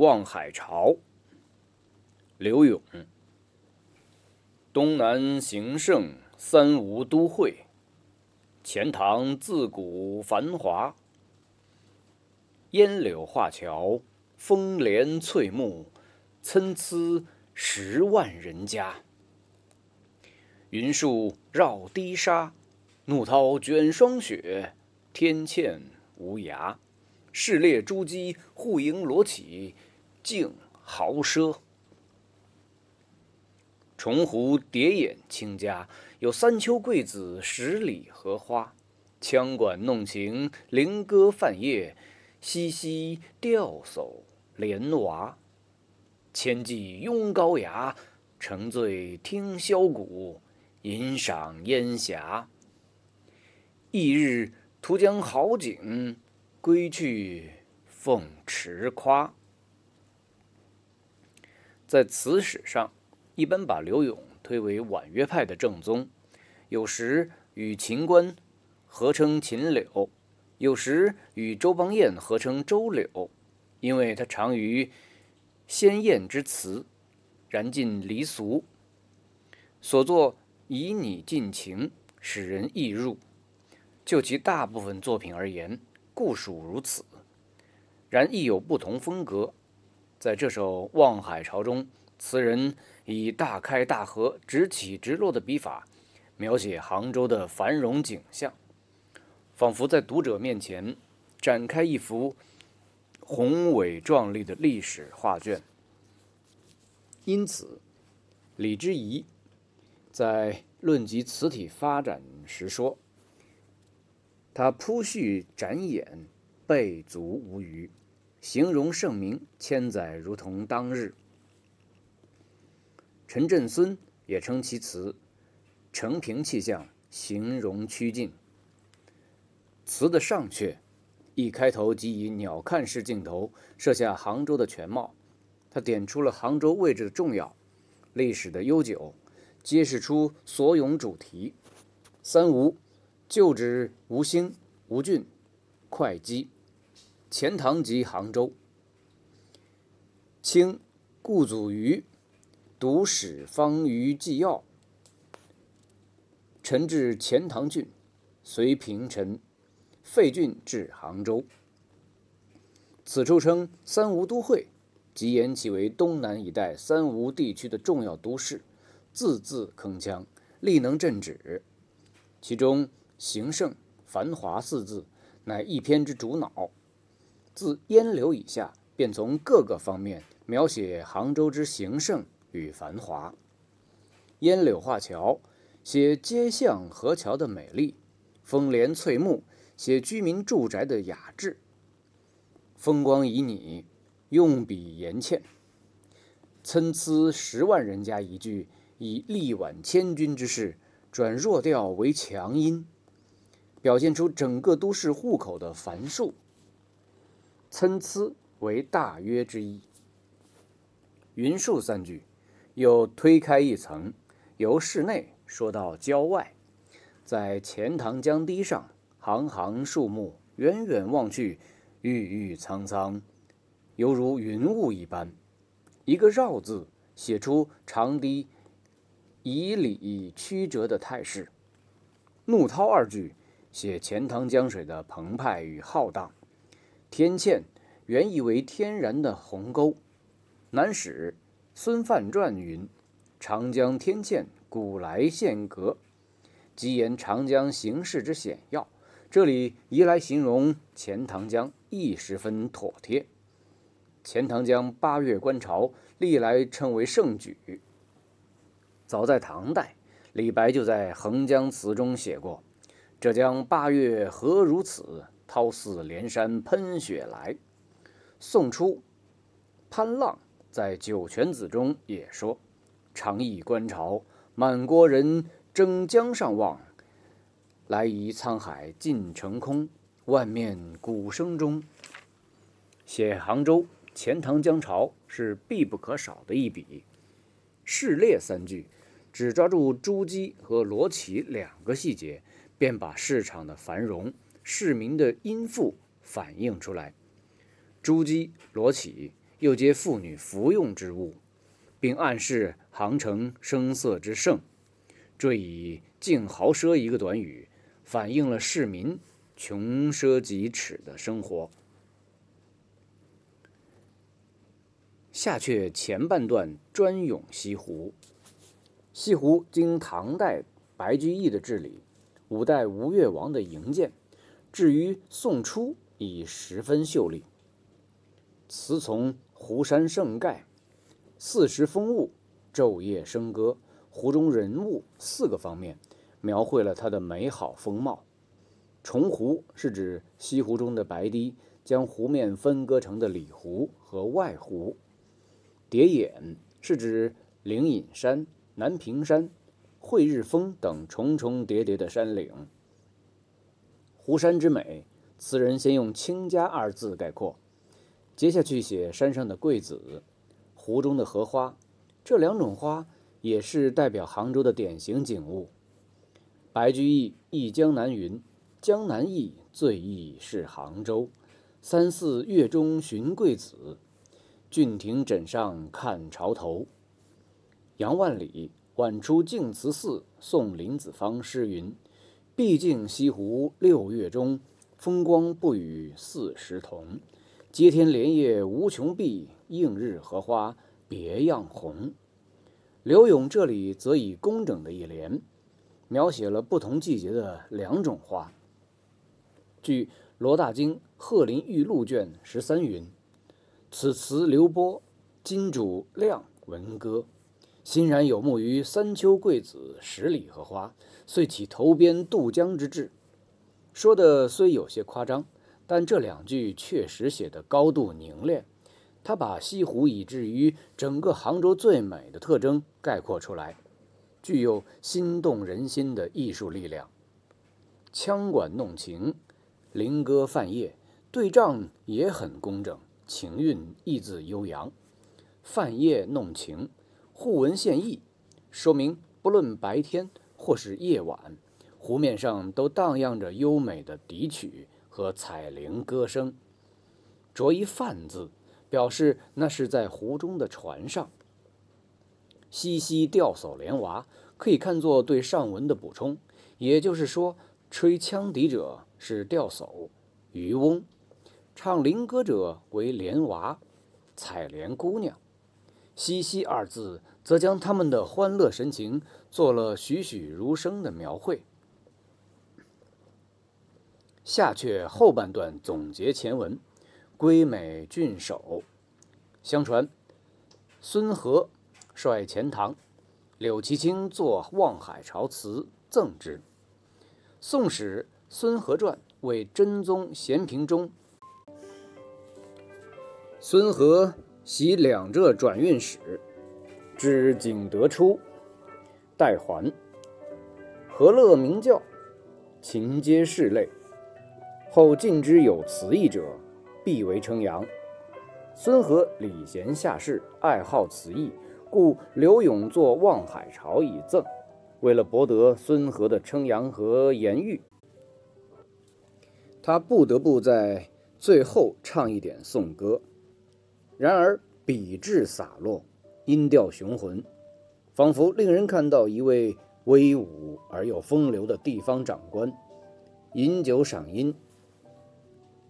望海潮，刘永。东南形胜三吴都会，钱塘自古繁华。烟柳画桥，风帘翠幕，参差十万人家。云树绕堤沙，怒涛卷霜雪，天堑无涯。市猎朱姬，户盈罗绮，竞豪奢。重湖叠眼清家，有三秋桂子，十里荷花。羌管弄晴，菱歌泛夜，嬉嬉钓叟莲娃。千骑拥高崖，乘醉听箫鼓，吟赏烟霞。翌日图将好景，归去凤池夸。在词史上。一般把柳永推为婉约派的正宗，有时与秦观合称秦柳，有时与周邦彦合称周柳，因为他常于鲜艳之词，然尽离俗，所作以拟尽情，使人易入。就其大部分作品而言，固属如此，然亦有不同风格。在这首《望海潮》中，词人。以大开大合、直起直落的笔法，描写杭州的繁荣景象，仿佛在读者面前展开一幅宏伟壮丽的历史画卷。因此，李之仪在论及词体发展时说：“他铺叙展演，备足无余，形容盛名千载，如同当日。”陈振孙也称其词“承平气象，形容趋近”。词的上阙一开头即以鸟瞰式镜头设下杭州的全貌，他点出了杭州位置的重要、历史的悠久，揭示出所咏主题。三吴旧指吴兴、吴郡、会稽、钱塘及杭州。清顾祖禹。读史方舆纪要，陈至钱塘郡，随平陈，废郡至杭州。此处称三吴都会，即言其为东南一带三吴地区的重要都市，字字铿锵，力能镇止。其中“形胜”“繁华”四字，乃一篇之主脑。自烟柳以下，便从各个方面描写杭州之形胜。与繁华，烟柳画桥，写街巷河桥的美丽；风帘翠幕，写居民住宅的雅致。风光旖旎，用笔言倩。参差十万人家一句，以力挽千军之势，转弱调为强音，表现出整个都市户口的繁数。参差为大约之一。云数三句。又推开一层，由室内说到郊外，在钱塘江堤上，行行树木，远远望去，郁郁苍苍，犹如云雾一般。一个“绕”字，写出长堤以里曲折的态势。怒涛二句，写钱塘江水的澎湃与浩荡。天堑原意为天然的鸿沟，南史。孙范传云：“长江天堑，古来县隔，即言长江形势之险要。”这里移来形容钱塘江，亦十分妥帖。钱塘江八月观潮，历来称为盛举。早在唐代，李白就在《横江词》中写过：“这江八月何如此？涛似连山喷雪来。”宋初，潘浪。在《九泉子》中也说：“长忆观潮，满国人争江上望。来移沧海尽成空，万面鼓声中。”写杭州钱塘江潮是必不可少的一笔。试猎三句，只抓住朱姬和罗绮两个细节，便把市场的繁荣、市民的殷富反映出来。朱姬、罗绮。又皆妇女服用之物，并暗示杭城声色之盛，缀以“净豪奢”一个短语，反映了市民穷奢极侈的生活。下阙前半段专咏西湖。西湖经唐代白居易的治理，五代吴越王的营建，至于宋初已十分秀丽。词从湖山胜盖、四时风物、昼夜笙歌、湖中人物四个方面，描绘了它的美好风貌。重湖是指西湖中的白堤将湖面分割成的里湖和外湖。叠眼是指灵隐山、南屏山、惠日峰等重重叠叠的山岭。湖山之美，词人先用“清嘉”二字概括，接下去写山上的桂子、湖中的荷花，这两种花也是代表杭州的典型景物。白居易《忆江南》云：“江南忆，最忆是杭州。三四月中寻桂子。”郡亭枕上看潮头。杨万里晚出净慈寺送林子方诗云：“毕竟西湖六月中，风光不与四时同。接天莲叶无穷碧，映日荷花别样红。”柳永这里则以工整的一联，描写了不同季节的两种花。据罗大经《鹤林玉露》卷十三云。此词流波，金主亮闻歌，欣然有目于三秋桂子，十里荷花，遂起投鞭渡江之志。说的虽有些夸张，但这两句确实写得高度凝练。他把西湖以至于整个杭州最美的特征概括出来，具有心动人心的艺术力量。羌管弄晴，灵歌泛夜，对仗也很工整。情韵意字悠扬，泛夜弄晴，互文献意，说明不论白天或是夜晚，湖面上都荡漾着优美的笛曲和彩铃歌声。着一“泛”字，表示那是在湖中的船上。西溪钓叟莲娃可以看作对上文的补充，也就是说，吹羌笛者是钓叟、渔翁。唱灵歌者为莲娃、采莲姑娘，嬉戏二字则将他们的欢乐神情做了栩栩如生的描绘。下阙后半段总结前文，归美郡守。相传，孙和率钱塘，柳其清作《望海潮》词赠之。《宋史·孙和传》为真宗咸平中。孙和袭两浙转运使，至景德初，待还。和乐鸣教，勤接事类。后晋之有词意者，必为称扬。孙和礼贤下士，爱好词意，故刘永作《望海潮》以赠。为了博得孙和的称扬和言誉，他不得不在最后唱一点颂歌。然而笔致洒落，音调雄浑，仿佛令人看到一位威武而又风流的地方长官，饮酒赏音，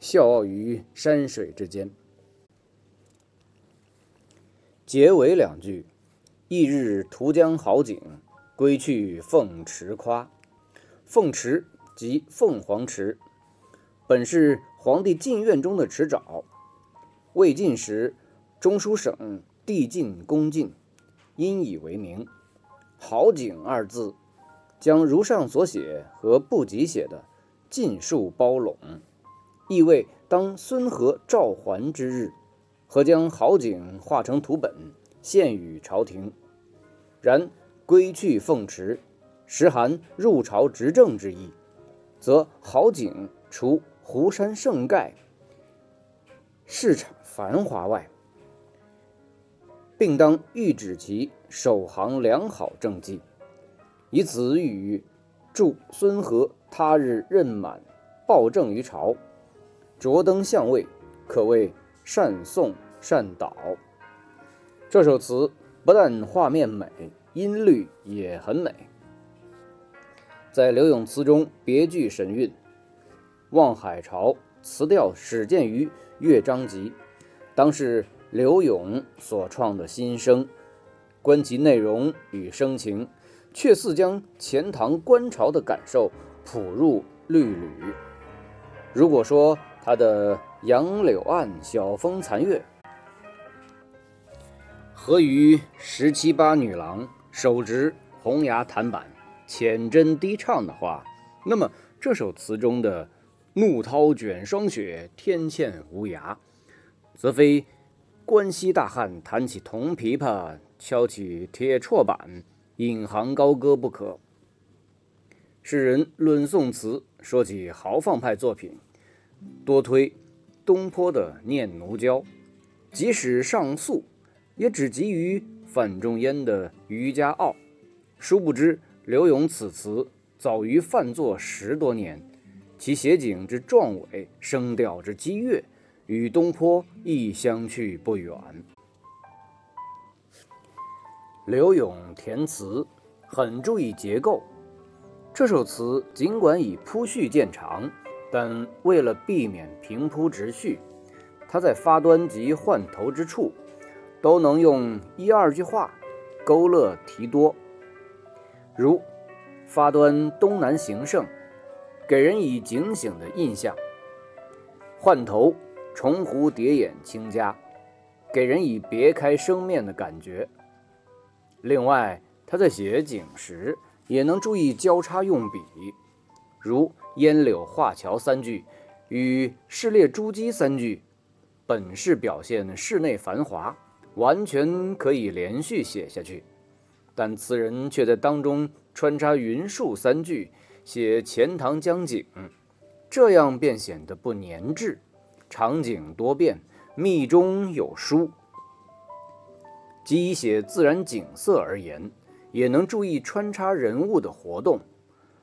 笑傲于山水之间。结尾两句：“翌日图江好景，归去凤池夸。”凤池即凤凰池，本是皇帝禁苑中的池沼。魏晋时，中书省递进恭进，因以为名。好景二字，将如上所写和不及写的尽数包拢，意味当孙和召还之日，和将好景画成图本，献与朝廷。然归去凤池，实含入朝执政之意，则好景除湖山胜盖，市场。繁华外，并当谕旨其守行良好政绩，以此与祝孙和他日任满报政于朝，着登相位，可谓善颂善导。这首词不但画面美，音律也很美。在柳永词中别具神韵，《望海潮》词调始见于《乐章集》，当是柳永所创的新声。观其内容与声情，却似将钱塘观潮的感受谱入律吕。如果说他的“杨柳岸，晓风残月”合于十七八女郎手执红牙弹板，浅斟低唱的话，那么这首词中的“怒涛卷霜雪，天堑无涯”，则非关西大汉弹起铜琵琶。敲起铁绰板，引吭高歌不可。世人论宋词，说起豪放派作品，多推东坡的《念奴娇》，即使上溯，也只及于范仲淹的《渔家傲》。殊不知，柳永此词早于范作十多年，其写景之壮伟，声调之激越，与东坡亦相去不远。柳永填词很注意结构，这首词尽管以铺叙见长，但为了避免平铺直叙，他在发端及换头之处，都能用一二句话勾勒提多。如发端东南形胜，给人以警醒的印象；换头重湖叠眼清佳，给人以别开生面的感觉。另外，他在写景时也能注意交叉用笔，如“烟柳画桥”三句与“市列珠玑”三句，本是表现室内繁华，完全可以连续写下去。但词人却在当中穿插“云树”三句，写钱塘江景，这样便显得不粘滞，场景多变，密中有疏。即以写自然景色而言，也能注意穿插人物的活动，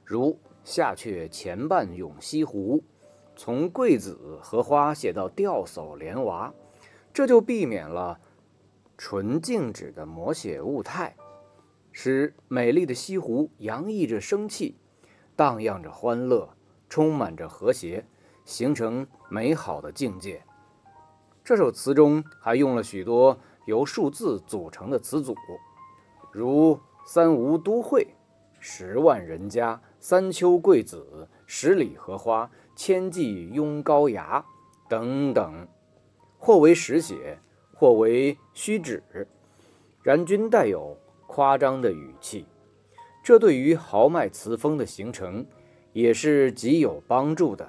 如夏阙前半咏西湖，从桂子荷花写到钓叟莲娃，这就避免了纯静止的摹写物态，使美丽的西湖洋溢着生气，荡漾着欢乐，充满着和谐，形成美好的境界。这首词中还用了许多。由数字组成的词组，如“三吴都会”“十万人家”“三秋桂子”“十里荷花”“千骑拥高崖”等等，或为实写，或为虚指，然均带有夸张的语气。这对于豪迈词风的形成，也是极有帮助的。